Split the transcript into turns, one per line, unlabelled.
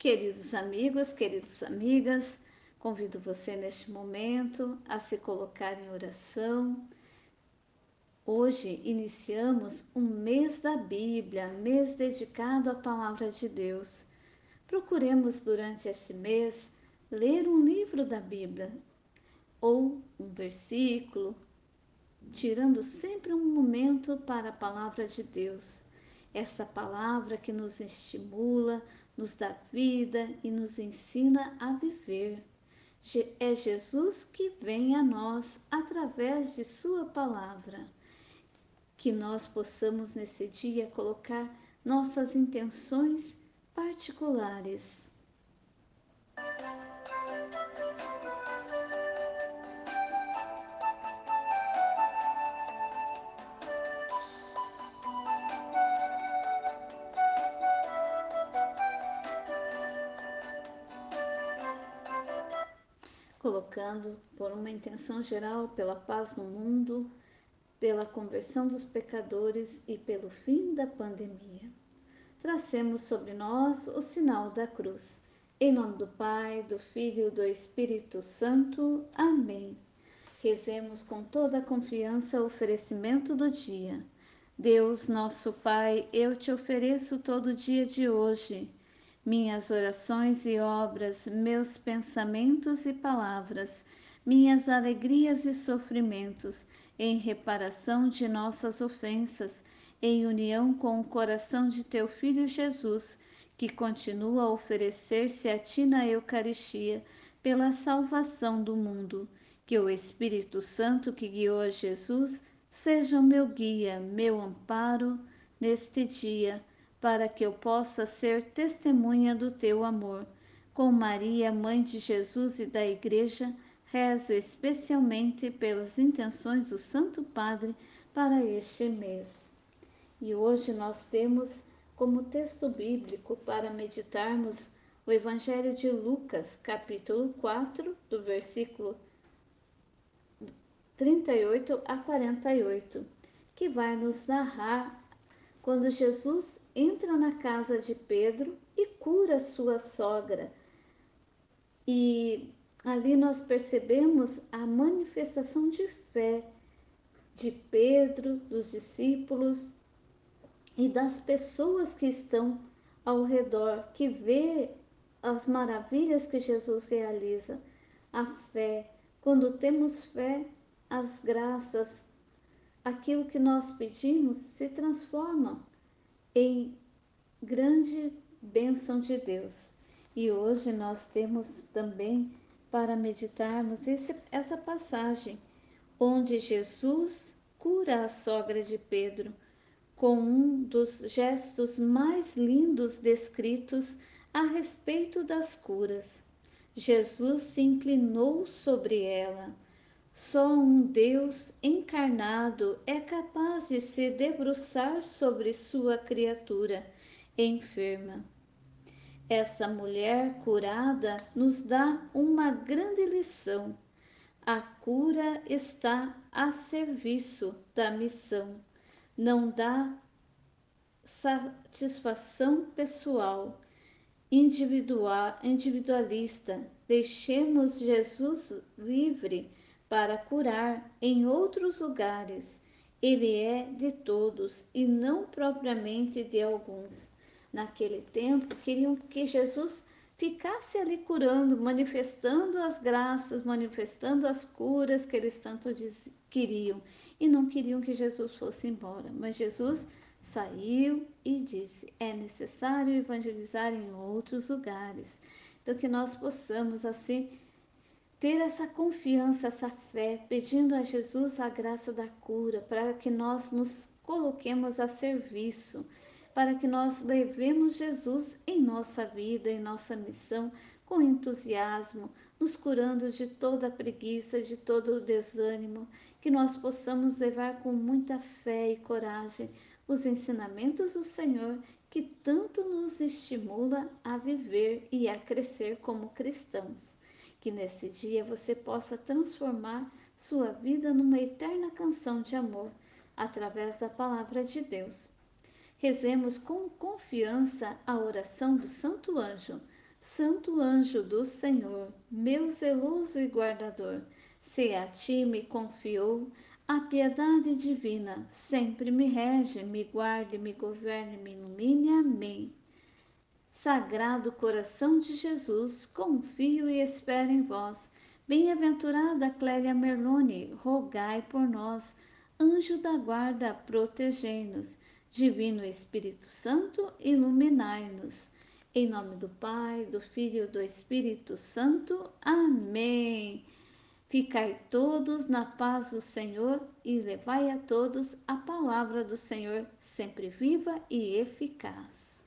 Queridos amigos, queridas amigas, convido você neste momento a se colocar em oração. Hoje iniciamos um mês da Bíblia, mês dedicado à palavra de Deus. Procuremos durante este mês ler um livro da Bíblia ou um versículo, tirando sempre um momento para a palavra de Deus. Essa palavra que nos estimula, nos dá vida e nos ensina a viver. É Jesus que vem a nós através de Sua palavra. Que nós possamos nesse dia colocar nossas intenções particulares colocando por uma intenção geral pela paz no mundo, pela conversão dos pecadores e pelo fim da pandemia. Tracemos sobre nós o sinal da cruz. Em nome do Pai, do Filho e do Espírito Santo. Amém. Rezemos com toda a confiança o oferecimento do dia. Deus, nosso Pai, eu te ofereço todo o dia de hoje minhas orações e obras, meus pensamentos e palavras, minhas alegrias e sofrimentos, em reparação de nossas ofensas, em união com o coração de teu Filho Jesus, que continua a oferecer-se a ti na Eucaristia pela salvação do mundo. Que o Espírito Santo que guiou a Jesus seja o meu guia, meu amparo neste dia para que eu possa ser testemunha do teu amor. Com Maria, mãe de Jesus e da Igreja, rezo especialmente pelas intenções do Santo Padre para este mês. E hoje nós temos como texto bíblico para meditarmos o Evangelho de Lucas, capítulo 4, do versículo 38 a 48, que vai nos narrar quando Jesus entra na casa de Pedro e cura sua sogra. E ali nós percebemos a manifestação de fé de Pedro, dos discípulos e das pessoas que estão ao redor, que vê as maravilhas que Jesus realiza. A fé, quando temos fé, as graças, aquilo que nós pedimos se transforma em grande bênção de Deus. E hoje nós temos também para meditarmos esse, essa passagem onde Jesus cura a sogra de Pedro com um dos gestos mais lindos descritos a respeito das curas. Jesus se inclinou sobre ela só um Deus encarnado é capaz de se debruçar sobre sua criatura enferma. Essa mulher curada nos dá uma grande lição. A cura está a serviço da missão, não dá satisfação pessoal, individual, individualista. Deixemos Jesus livre para curar em outros lugares. Ele é de todos e não propriamente de alguns. Naquele tempo, queriam que Jesus ficasse ali curando, manifestando as graças, manifestando as curas que eles tanto queriam e não queriam que Jesus fosse embora. Mas Jesus saiu e disse: é necessário evangelizar em outros lugares. Então, que nós possamos assim ter essa confiança, essa fé, pedindo a Jesus a graça da cura, para que nós nos coloquemos a serviço, para que nós levemos Jesus em nossa vida, em nossa missão, com entusiasmo, nos curando de toda a preguiça, de todo o desânimo, que nós possamos levar com muita fé e coragem os ensinamentos do Senhor que tanto nos estimula a viver e a crescer como cristãos que nesse dia você possa transformar sua vida numa eterna canção de amor através da palavra de Deus. Rezemos com confiança a oração do Santo Anjo. Santo anjo do Senhor, meu zeloso e guardador, se a ti me confiou a piedade divina, sempre me rege, me guarde, me governe, me ilumine. Amém. Sagrado coração de Jesus, confio e espero em vós. Bem-aventurada Clélia Merlone, rogai por nós. Anjo da guarda, protegei-nos. Divino Espírito Santo, iluminai-nos. Em nome do Pai, do Filho e do Espírito Santo. Amém. Ficai todos na paz do Senhor e levai a todos a palavra do Senhor, sempre viva e eficaz.